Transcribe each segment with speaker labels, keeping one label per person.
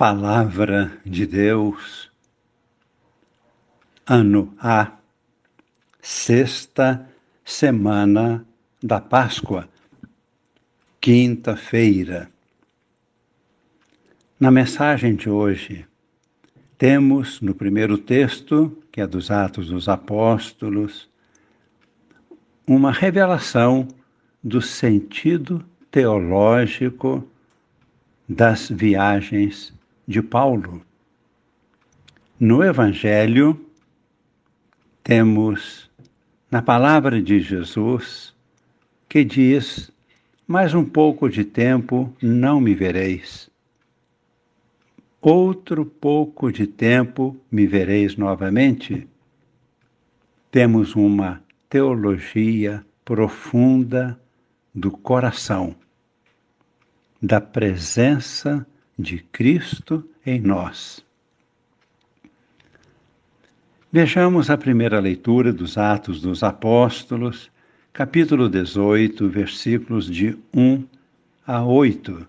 Speaker 1: Palavra de Deus, ano A, sexta semana da Páscoa, quinta-feira. Na mensagem de hoje, temos no primeiro texto, que é dos Atos dos Apóstolos, uma revelação do sentido teológico das viagens de Paulo. No Evangelho, temos na palavra de Jesus que diz: Mais um pouco de tempo não me vereis. Outro pouco de tempo me vereis novamente. Temos uma teologia profunda do coração, da presença de Cristo em nós. Vejamos a primeira leitura dos Atos dos Apóstolos, capítulo 18, versículos de 1 a 8.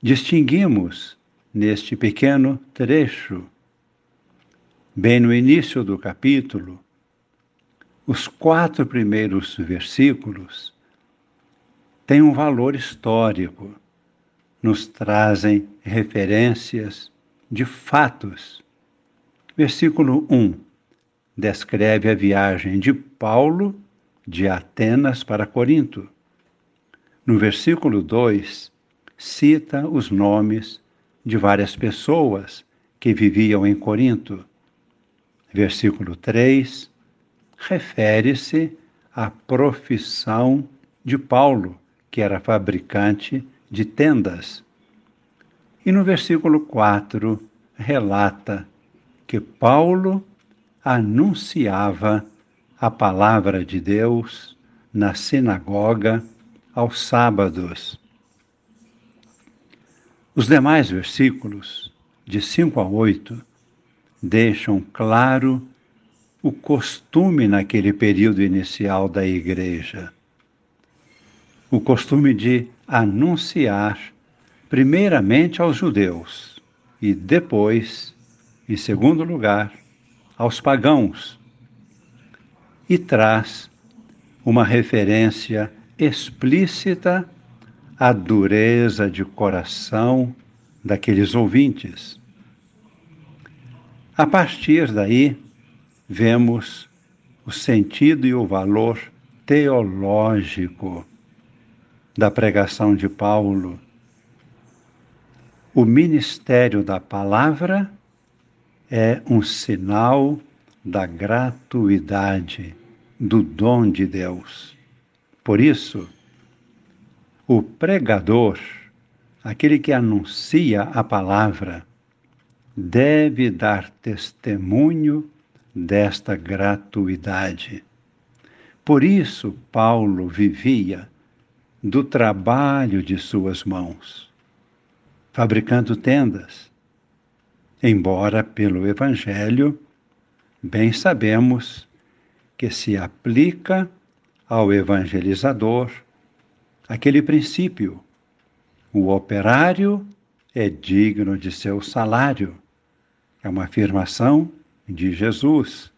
Speaker 1: Distinguimos neste pequeno trecho, bem no início do capítulo, os quatro primeiros versículos têm um valor histórico nos trazem referências de fatos. Versículo 1 descreve a viagem de Paulo de Atenas para Corinto. No versículo 2, cita os nomes de várias pessoas que viviam em Corinto. Versículo 3 refere-se à profissão de Paulo, que era fabricante de tendas. E no versículo 4 relata que Paulo anunciava a palavra de Deus na sinagoga aos sábados. Os demais versículos, de 5 a 8, deixam claro o costume naquele período inicial da igreja. O costume de anunciar, primeiramente aos judeus e depois, em segundo lugar, aos pagãos. E traz uma referência explícita à dureza de coração daqueles ouvintes. A partir daí, vemos o sentido e o valor teológico da pregação de Paulo. O ministério da palavra é um sinal da gratuidade, do dom de Deus. Por isso, o pregador, aquele que anuncia a palavra, deve dar testemunho desta gratuidade. Por isso, Paulo vivia do trabalho de suas mãos, fabricando tendas. Embora pelo Evangelho, bem sabemos que se aplica ao evangelizador aquele princípio: o operário é digno de seu salário. É uma afirmação de Jesus.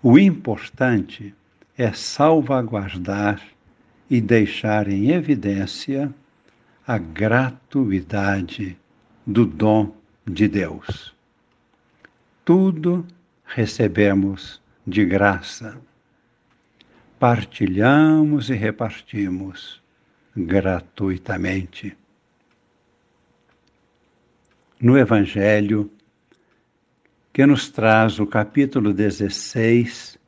Speaker 1: O importante é salvaguardar e deixar em evidência a gratuidade do dom de Deus. Tudo recebemos de graça. Partilhamos e repartimos gratuitamente. No Evangelho, que nos traz o capítulo 16,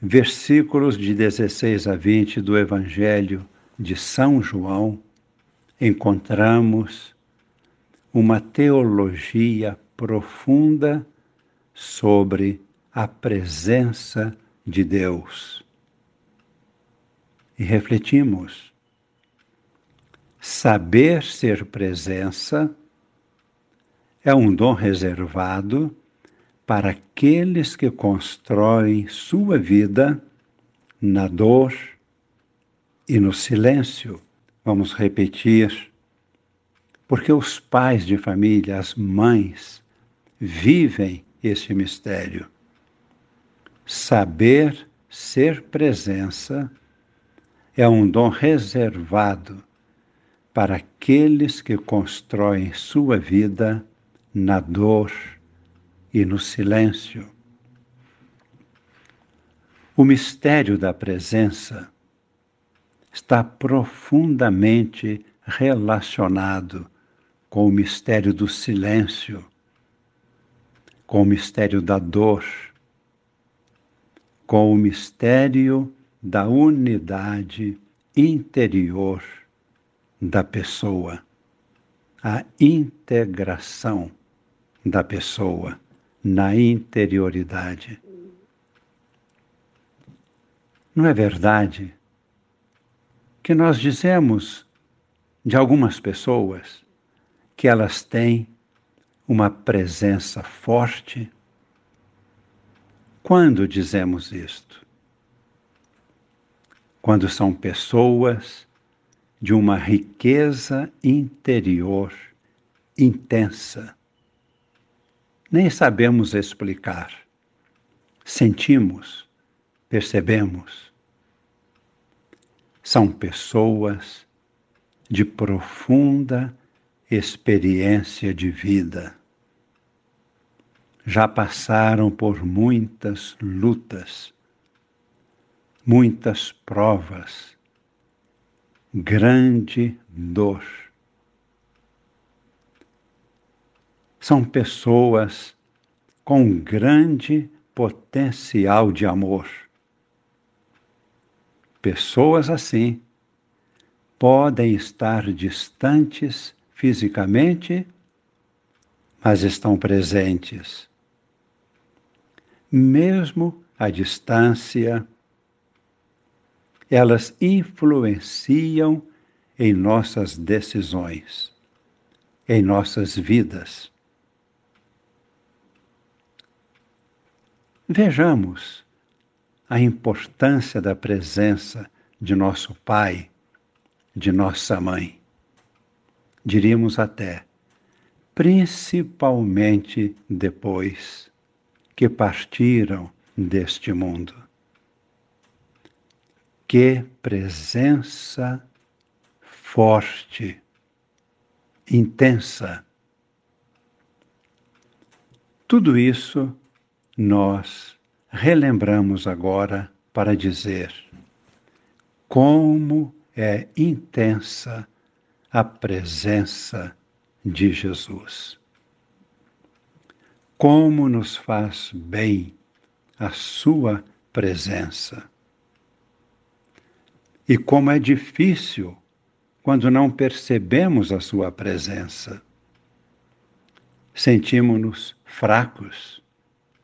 Speaker 1: versículos de 16 a 20 do Evangelho de São João, encontramos uma teologia profunda sobre a presença de Deus. E refletimos. Saber ser presença é um dom reservado para aqueles que constroem sua vida na dor e no silêncio. Vamos repetir. Porque os pais de família, as mães, vivem este mistério. Saber ser presença é um dom reservado para aqueles que constroem sua vida na dor e no silêncio. O mistério da presença está profundamente relacionado com o mistério do silêncio, com o mistério da dor, com o mistério da unidade interior da pessoa, a integração da pessoa na interioridade. Não é verdade que nós dizemos de algumas pessoas que elas têm uma presença forte? Quando dizemos isto? Quando são pessoas de uma riqueza interior intensa. Nem sabemos explicar. Sentimos, percebemos. São pessoas de profunda experiência de vida. Já passaram por muitas lutas, muitas provas grande dor. São pessoas com grande potencial de amor. Pessoas assim podem estar distantes fisicamente, mas estão presentes. Mesmo à distância, elas influenciam em nossas decisões, em nossas vidas. Vejamos a importância da presença de nosso pai, de nossa mãe. Diríamos até, principalmente depois que partiram deste mundo. Que presença forte, intensa. Tudo isso nós relembramos agora para dizer como é intensa a presença de Jesus. Como nos faz bem a Sua presença. E como é difícil quando não percebemos a Sua presença. Sentimos-nos fracos,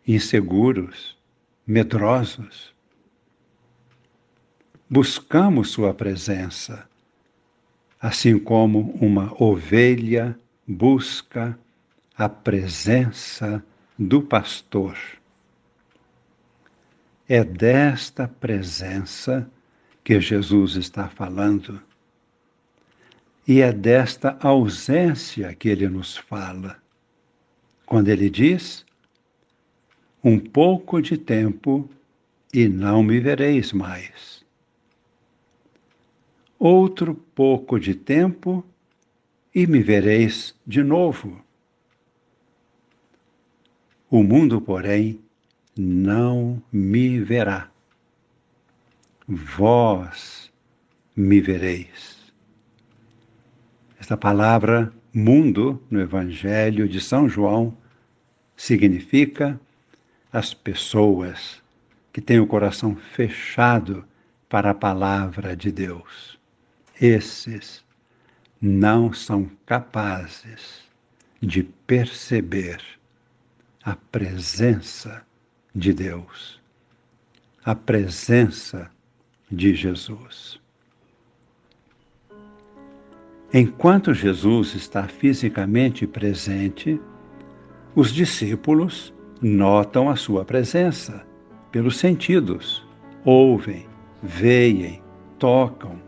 Speaker 1: inseguros, medrosos. Buscamos Sua presença, assim como uma ovelha busca a presença do pastor. É desta presença que Jesus está falando. E é desta ausência que ele nos fala. Quando ele diz: Um pouco de tempo e não me vereis mais. Outro pouco de tempo e me vereis de novo. O mundo, porém, não me verá vós me vereis. Esta palavra mundo no Evangelho de São João significa as pessoas que têm o coração fechado para a palavra de Deus. Esses não são capazes de perceber a presença de Deus, a presença de Jesus. Enquanto Jesus está fisicamente presente, os discípulos notam a sua presença pelos sentidos, ouvem, veem, tocam.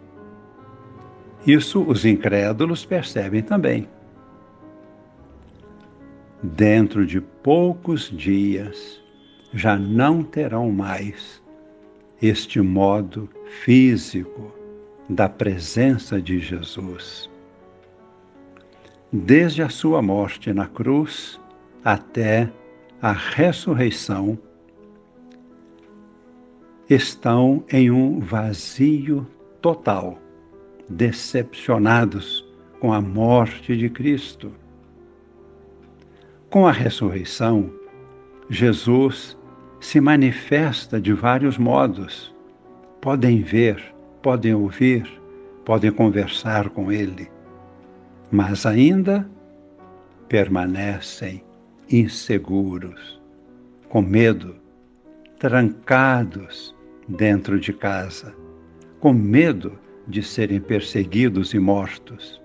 Speaker 1: Isso os incrédulos percebem também. dentro de poucos dias, já não terão mais este modo físico da presença de Jesus. Desde a sua morte na cruz até a ressurreição, estão em um vazio total, decepcionados com a morte de Cristo. Com a ressurreição, Jesus se manifesta de vários modos. Podem ver, podem ouvir, podem conversar com Ele, mas ainda permanecem inseguros, com medo, trancados dentro de casa, com medo de serem perseguidos e mortos.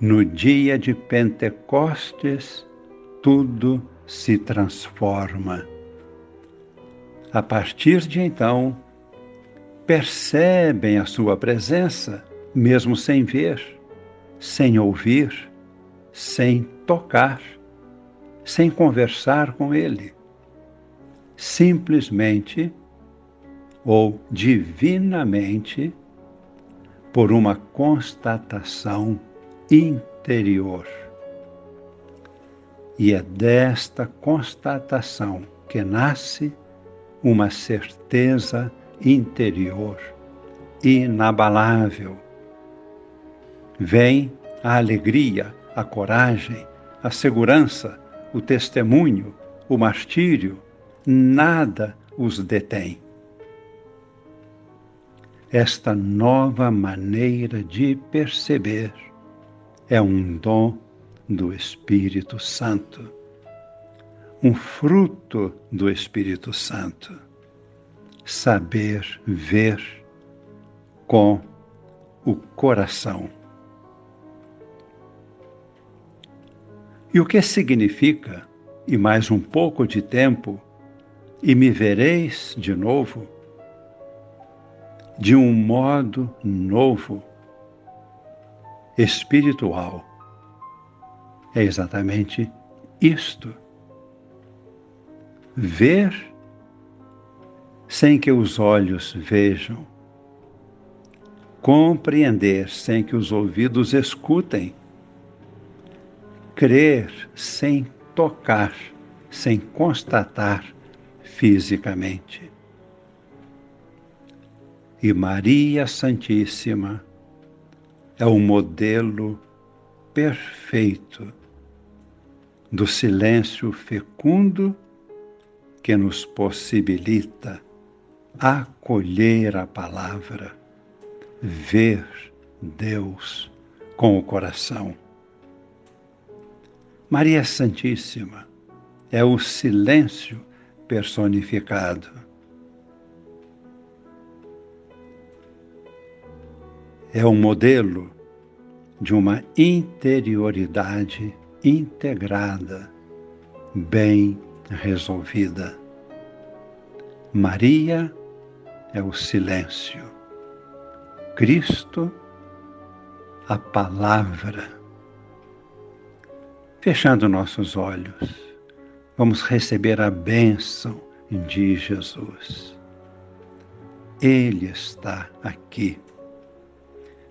Speaker 1: No dia de Pentecostes, tudo se transforma. A partir de então, percebem a sua presença, mesmo sem ver, sem ouvir, sem tocar, sem conversar com ele. Simplesmente ou divinamente por uma constatação interior. E é desta constatação que nasce uma certeza interior inabalável. Vem a alegria, a coragem, a segurança, o testemunho, o martírio, nada os detém. Esta nova maneira de perceber é um dom do Espírito Santo, um fruto do Espírito Santo. Saber ver com o coração. E o que significa, e mais um pouco de tempo, e me vereis de novo? De um modo novo, espiritual. É exatamente isto. Ver sem que os olhos vejam, compreender sem que os ouvidos escutem crer sem tocar, sem constatar fisicamente. E Maria Santíssima é o modelo perfeito do silêncio fecundo que nos possibilita acolher a palavra, ver Deus com o coração Maria Santíssima é o silêncio personificado. É o modelo de uma interioridade integrada, bem resolvida. Maria é o silêncio. Cristo, a palavra Fechando nossos olhos, vamos receber a bênção de Jesus. Ele está aqui.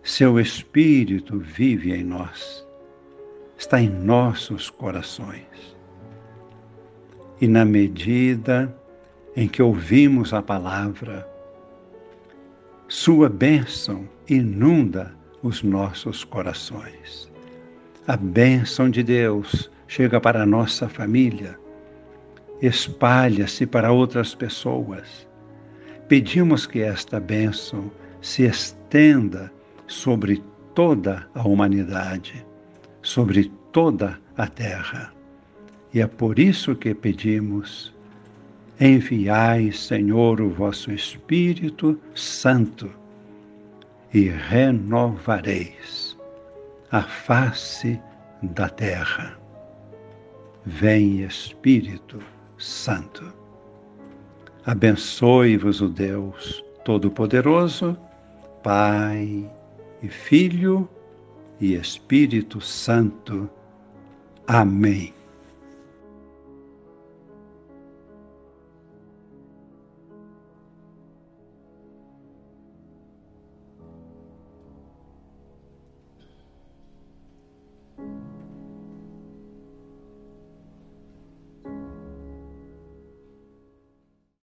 Speaker 1: Seu Espírito vive em nós, está em nossos corações. E na medida em que ouvimos a palavra, Sua bênção inunda os nossos corações a bênção de Deus chega para a nossa família, espalha-se para outras pessoas. Pedimos que esta bênção se estenda sobre toda a humanidade, sobre toda a terra. E é por isso que pedimos: enviai, Senhor, o vosso Espírito Santo e renovareis a face da terra. Vem Espírito Santo. Abençoe-vos o Deus Todo-Poderoso, Pai e Filho e Espírito Santo. Amém.